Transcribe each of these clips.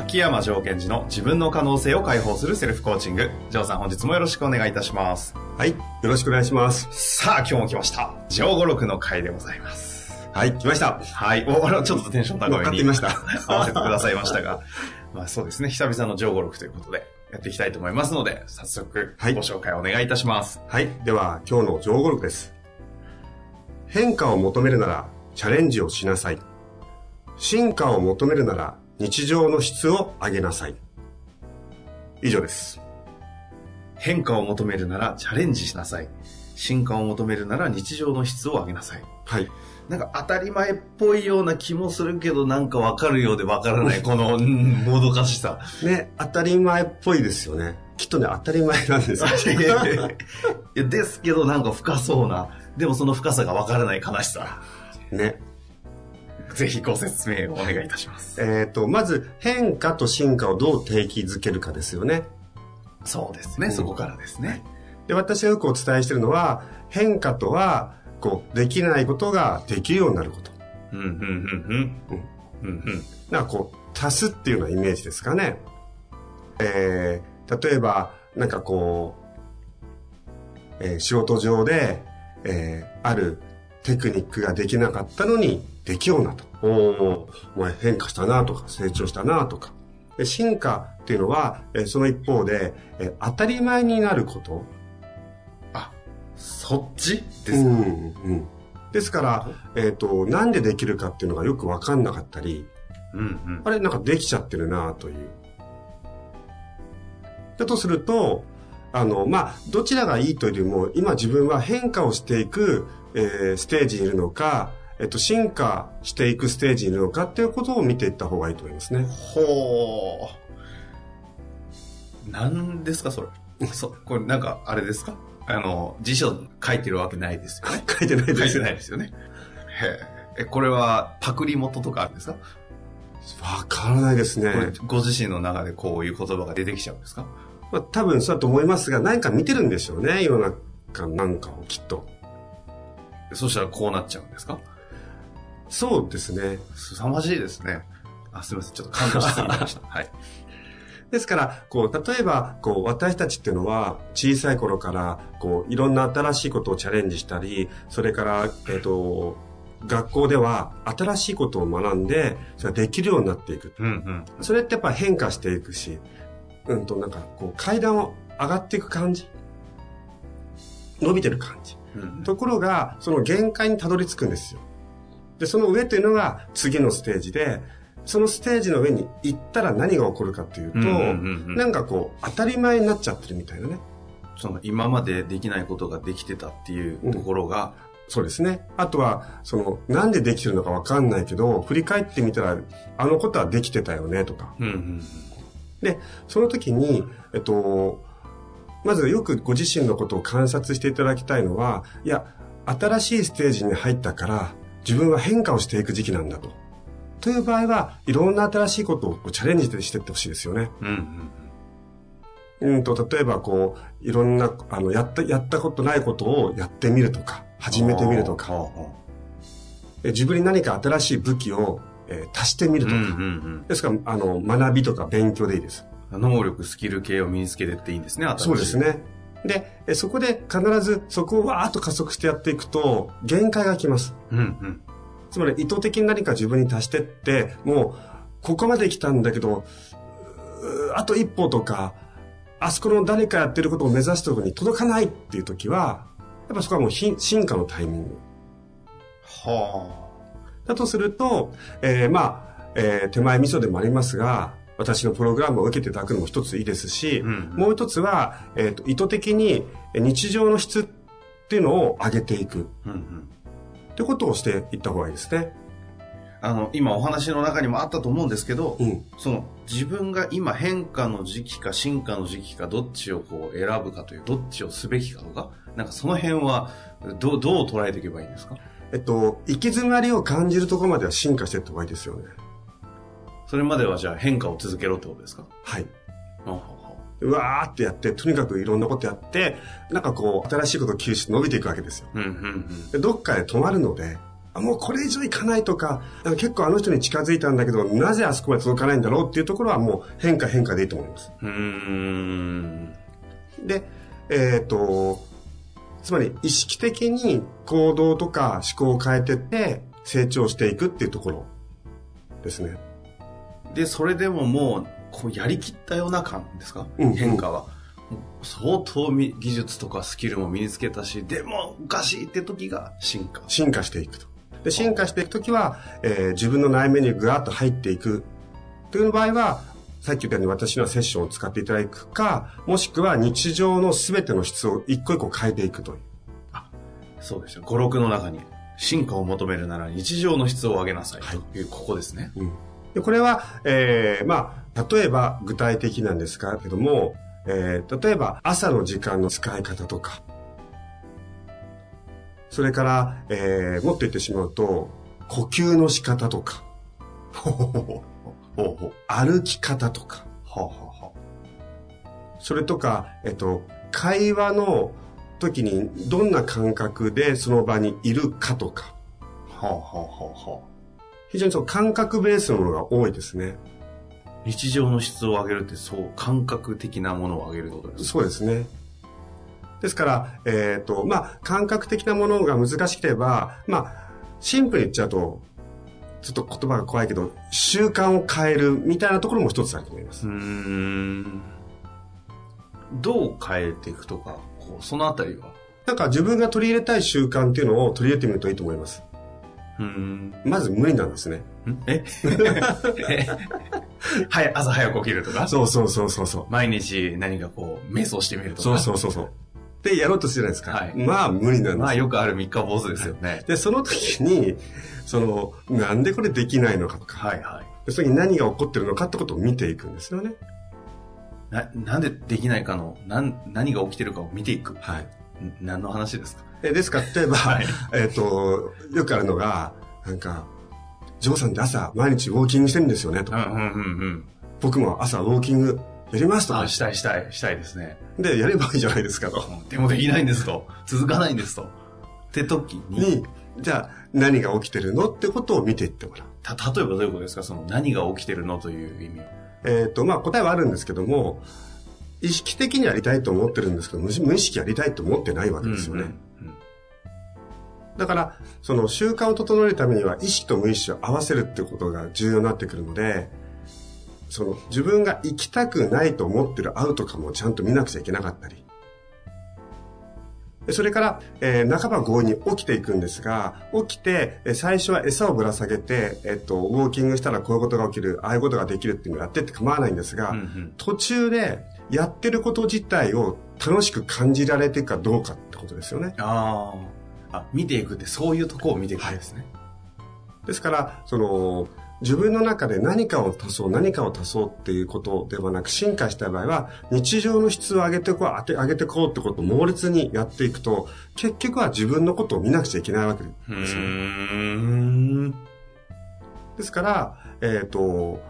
秋山城賢治の自分の可能性を解放するセルフコーチング城さん本日もよろしくお願いいたしますはい。よろしくお願いします。さあ今日も来ました城五六の回でございますはい、来ました。はいおちょっとテンション高めにかってみました。合わせてくださいましたがまあそうですね久々の城五六ということでやっていきたいと思いますので早速ごはい紹介お願いいたします、はい。では、今日の上語録です。変化を求めるなら、チャレンジをしなさい。進化を求めるなら、日常の質を上げなさい。以上です。変化を求めるならチャレンジしなさい進化を求めるなら日常の質を上げなさいはい。なんか当たり前っぽいような気もするけど、なんかわかるようでわからない、この、うん、もどかしさ。ね、当たり前っぽいですよね。きっとね、当たり前なんですよ。いやですけど、なんか深そうな、でもその深さがわからない悲しさ。ね。ぜひご説明をお願いいたします。えっ、と、まず、変化と進化をどう定義づけるかですよね。そうですね、うんそこからですね。で、私がよくお伝えしているのは、変化とは、こう、できないことができるようになること。うん、うん、うん、うん。うん、うん。なんかこう、足すっていうようなイメージですかね。えー、例えば、なんかこう、えー仕事上で、えーあるテクニックができなかったのに、できようなと。おおお前変化したなとか、成長したなとか。で進化っていうのは、えーその一方で、えー当たり前になること。あ、そっち？ですか、うんうん、ですから、えっ、と、なんでできるかっていうのがよくわかんなかったり、うん、うん。あれ、なんかできちゃってるなという。だとすると、あの、まあ、どちらがいいというよりも、今自分は変化をしていく、えーステージにいるのか、えっと、進化していくステージにいるのかっていうことを見ていった方がいいと思いますね。ほう。何ですか、それ。そ、これなんか、あれですか？あの、辞書書いてるわけないですよね。書いてないで書いてすよね。ないですよね。へえ。え、これはパクリ元とかあるんですか、わからないですね。ご自身の中でこういう言葉が出てきちゃうんですか？まあ、多分そうだと思いますが、何か見てるんでしょうね。世の中なんかをきっと。そしたらこうなっちゃうんですか？そうですね。凄まじいですね。あ、すみません。ちょっと感動しすぎました。はい。ですから、こう、例えば、こう、私たちっていうのは、小さい頃から、こう、いろんな新しいことをチャレンジしたり、それから、えっ、と、学校では新しいことを学んで、それができるようになっていく。うんうん。それってやっぱ変化していくし、うんと、なんか、こう、階段を上がっていく感じ。伸びてる感じ。うんところが、その限界にたどり着くんですよ。で、その上というのが次のステージで、そのステージの上に行ったら何が起こるかというと、うんうんうんうんなんかこう、当たり前になっちゃってるみたいなね。その今までできないことができてたっていうところが、そうですね。あとは、その、なんでできてるのかわかんないけど、振り返ってみたら、あのことはできてたよね、とか。うんうんで、その時に、えっと、まずよくご自身のことを観察していただきたいのは、いや、新しいステージに入ったから、自分は変化をしていく時期なんだと。という場合は、いろんな新しいことをチャレンジしていってほしいですよね。うんうんうんと、例えばこう、いろんな、あの、やった、やったことないことをやってみるとか、始めてみるとか、え自分に何か新しい武器を、えー足してみるとか。うんうんうんですから、あの、学びとか勉強でいいです。能力、スキル系を身につけてっていいんですね、そうです。ね。で、えそこで必ずそこをわーっと加速してやっていくと、限界が来ます。うんうん。つまり意図的に何か自分に足してって、もう、ここまで来たんだけど、あと一歩とか、あそこの誰かやってることを目指すところに届かないっていう時は、やっぱそこはもうひ進化のタイミング。はだとすると、えーまあ、えー手前味噌でもありますが、私のプログラムを受けていただくのも一ついいですし、うんもう一つは、えっ、と、意図的にえ日常の質っていうのを上げていくうんうんってことをしていった方がいいですね。あの、今お話の中にもあったと思うんですけど、うん。その自分が今変化の時期か進化の時期かどっちをこう選ぶかという、どっちをすべきかとか、なんかその辺はどう、どう捉えていけばいいんですか？えっと、行き詰まりを感じるところまでは進化していった方がいいですよね。それまではじゃあ変化を続けろってことですか？はい。うわーってやって、とにかくいろんなことやって、なんかこう、新しいことを吸収伸びていくわけですよ。うんうんうん。でどっかで止まるので、あもうこれ以上いかないとか、あの結構あの人に近づいたんだけど、なぜあそこまで届かないんだろうっていうところはもう変化変化でいいと思います。うーん。で、えっ、と、つまり意識的に行動とか思考を変えてって成長していくっていうところですね。で、それでももう、こうやりきったような感ですか、うん変化は。相当み技術とかスキルも身につけたし、でもおかしいって時が進化。進化していくと。で、進化していくときは、えー自分の内面にぐわっと入っていくという場合は、さっき言ったように私のセッションを使っていただくか、もしくは日常の全ての質を一個一個変えていくという。そうですよ。語録の中に、進化を求めるなら日常の質を上げなさいはいという、ここですね。うんでこれは、えーまあ、例えば具体的なんですかけども、えー例えば朝の時間の使い方とか、それから、えーもっと言ってしまうと、呼吸の仕方とか、ほうほう。歩き方とか、はあ、はあはそれとか、えっと、会話の時にどんな感覚でその場にいるかとか、あ、はあ、はあ、はあ、は非常にその感覚ベースのものが多いですね。あ。日常の質を上げるって、そう、感覚的なものを上げるってことですそうですね。ですから、えっ、と、まあ、感覚的なものが難しければ、まあ、シンプルに言っちゃうと、ちょっと言葉が怖いけど、習慣を変えるみたいなところも一つあると思います。うーん。どう変えていくとか、こう、そのあたりは？なんか自分が取り入れたい習慣っていうのを取り入れてみるといいと思います。うーん。まず無理なんですね。え？はい、朝早く起きるとか？そうそうそうそうそう。毎日何かこう、瞑想してみるとか？そうそうそうそう。で、やろうとするじゃないですか。はいまあ、無理なんです。まあよくある三日坊主ですよね。で、その時に、その、なんでこれできないのかとか、はいはい。でその時に何が起こってるのかってことを見ていくんですよね。な、なんでできないかの、なん、何が起きてるかを見ていく。はい。ん何の話ですか？えですか？ら、例えば、はいえっ、と、よくあるのが、なんか、ジョーさんって朝、毎日ウォーキングしてるんですよね、とか、うんうんうんうん。僕も朝ウォーキングやりますとかあ、、したいしたい、したいですね。で、やればいいじゃないですかと。でもできないんですと。続かないんですと。って時に、に、じゃあ、何が起きてるのってことを見ていってもらう。た、例えばどういうことですか？その何が起きてるのという意味は。えっ、と、まあ、答えはあるんですけども、意識的にやりたいと思ってるんですけど、無無意識やりたいと思ってないわけですよね。うんうんだから、その習慣を整えるためには意識と無意識を合わせるってことが重要になってくるので、その自分が行きたくないと思ってるアウトカムをちゃんと見なくちゃいけなかったり。でそれから、えー半ば強引に起きていくんですが、起きて、えー最初は餌をぶら下げて、えっと、ウォーキングしたらこういうことが起きる、ああいうことができるっていうのをやってって構わないんですが、うんうん途中でやってること自体を楽しく感じられていくかどうかってことですよね。ああ。あ、見ていくってそういうとこを見ていくんですね。ですから、その、自分の中で何かを足そう、何かを足そうっていうことではなく、進化した場合は、日常の質を上げてこう、当て上げてこうってことを猛烈にやっていくと、結局は自分のことを見なくちゃいけないわけですよね。ですから、えっ、と、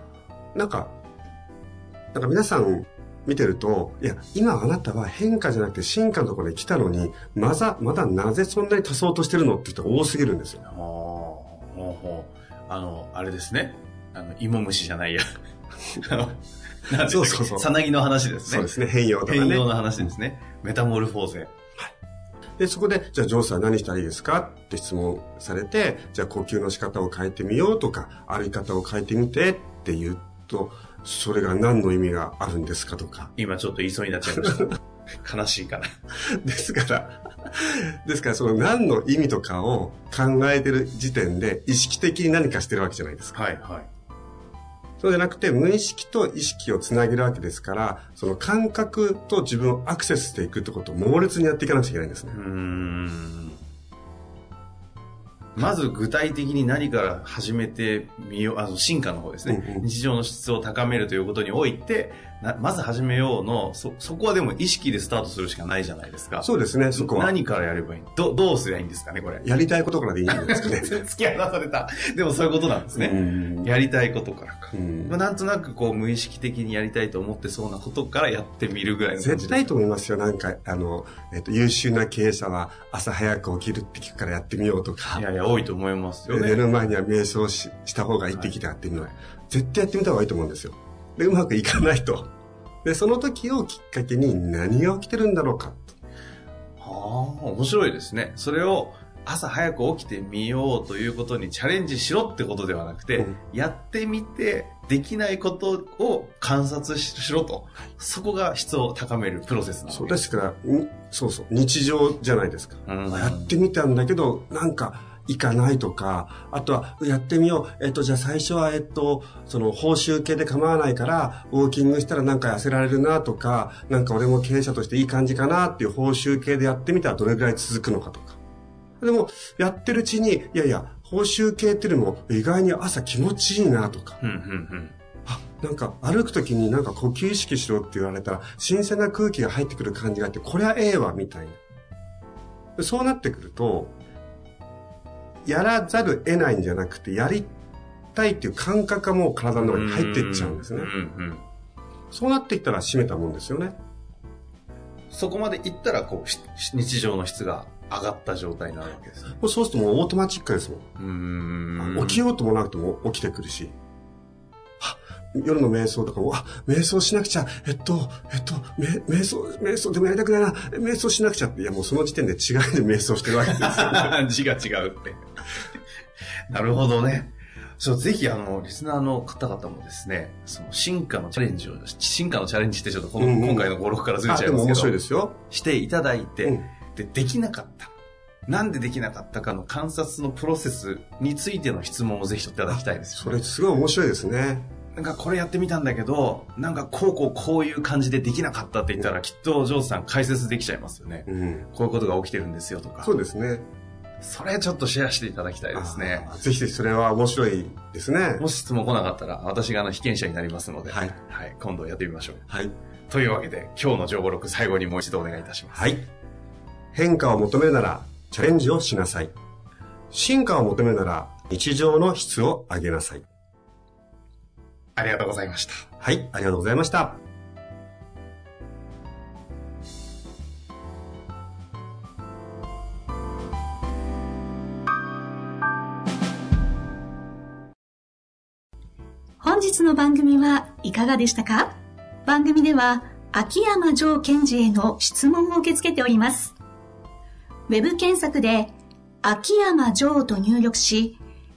なんか、なんか皆さん見てると、いや、今あなたは変化じゃなくて進化のところに来たのに、まだ、まだなぜそんなに足そうとしてるのって人が多すぎるんですよ。あの、あれですね。あの、芋虫じゃないや。そうそうそうさなぎの話ですね。そうですね、変容とかね。変容の話ですね。メタモルフォーゼ。で、そこで、じゃあ、ジョーさん何したらいいですか？って質問されて、じゃあ、呼吸の仕方を変えてみようとか、歩き方を変えてみてって言うと、それが何の意味があるんですかとか。今ちょっと言いそうになっちゃいました。悲しいから。ですから、ですから、その何の意味とかを考えてる時点で、意識的に何かしてるわけじゃないですか。はいはい。そうじゃなくて、無意識と意識をつなげるわけですから、その感覚と自分をアクセスしていくってことを猛烈にやっていかなくちゃいけないんですね。うーんまず具体的に何から始めてみよう、あの進化の方ですね、うんうん日常の質を高めるということにおいて、なまず始めようの、そ、そこはでも意識でスタートするしかないじゃないですか。そうですね、そこは。何からやればいいどどうすりゃいいんですかね、これ？やりたいことからでいいんですかね。突き放された。でもそういうことなんですね。うんやりたいことからか。うんまあなんとなくこう無意識的にやりたいと思ってそうなことからやってみるぐらいの絶対と思いますよ。なんか、あの、えっ、と、優秀な経営者は朝早く起きるって聞くからやってみようとかい、やいや、多いと思いますよね。寝る前には瞑想しした方がいいって聞いてやってみよう。絶対やってみた方がいいと思うんですよ。で、うまくいかないと。で、その時をきっかけに何が起きてるんだろうか。はあ、面白いですね。それを朝早く起きてみようということにチャレンジしろってことではなくて、うんやってみてできないことを観察ししろと。そこが質を高めるプロセスなのそうですから、んそうそう、日常じゃないですか。うんやってみたんだけど、なんか、いかないとか、あとは、やってみよう。えっと、じゃあ最初は、えっと、その、報酬系で構わないから、ウォーキングしたらなんか痩せられるなとか、なんか俺も経営者としていい感じかなっていう報酬系でやってみたらどれぐらい続くのかとか。でも、やってるうちに、いやいや、報酬系っていうのも意外に朝気持ちいいなとか。うんうんうんあ、なんか歩くときになんか呼吸意識しろって言われたら、新鮮な空気が入ってくる感じがあって、これはええわ、みたいな。でそうなってくると、やらざる得ないんじゃなくて、やりたいっていう感覚がもう体の中に入っていっちゃうんですねそうなっていったら締めたもんですよね。そこまでいったら、こう、し日常の質が上がった状態になるわけですね。もうそうするともうオートマチックですもん。ん。起きようと思わなくても起きてくるし。あ夜の瞑想とかも、あ、瞑想しなくちゃ、えっと、えっと、め瞑想、瞑想でもやりたくないな、瞑想しなくちゃって、いやもうその時点で違う字で迷走してるわけですよ。字が違うって。なるほどね。そう、ぜひ、あの、リスナーの方々もですね、その進化のチャレンジを、進化のチャレンジってちょっとこの、うんうん今回の語録からずれあ、ちゃいますけど、面白いですよ。していただいて、うんで、できなかった。なんでできなかったかの観察のプロセスについての質問をぜひといただきたいですよ、それすごい面白いですね。なんかこれやってみたんだけど、なんかこうこうこういう感じでできなかったって言ったら、きっとジョーズさん解説できちゃいますよね。うん。こういうことが起きてるんですよとか。そうですね。それちょっとシェアしていただきたいですね。ぜひぜひそれは面白いですね。もし質問来なかったら、私があの被験者になりますので、はい。はい、今度やってみましょう。はい。というわけで、今日の情報録最後にもう一度お願いいたします。はい。変化を求めるなら、チャレンジをしなさい。進化を求めるなら、日常の質を上げなさい。ありがとうございました。はい、ありがとうございました。本日の番組はいかがでしたか？番組では秋山城賢治への質問を受け付けております。ウェブ検索で秋山城と入力し、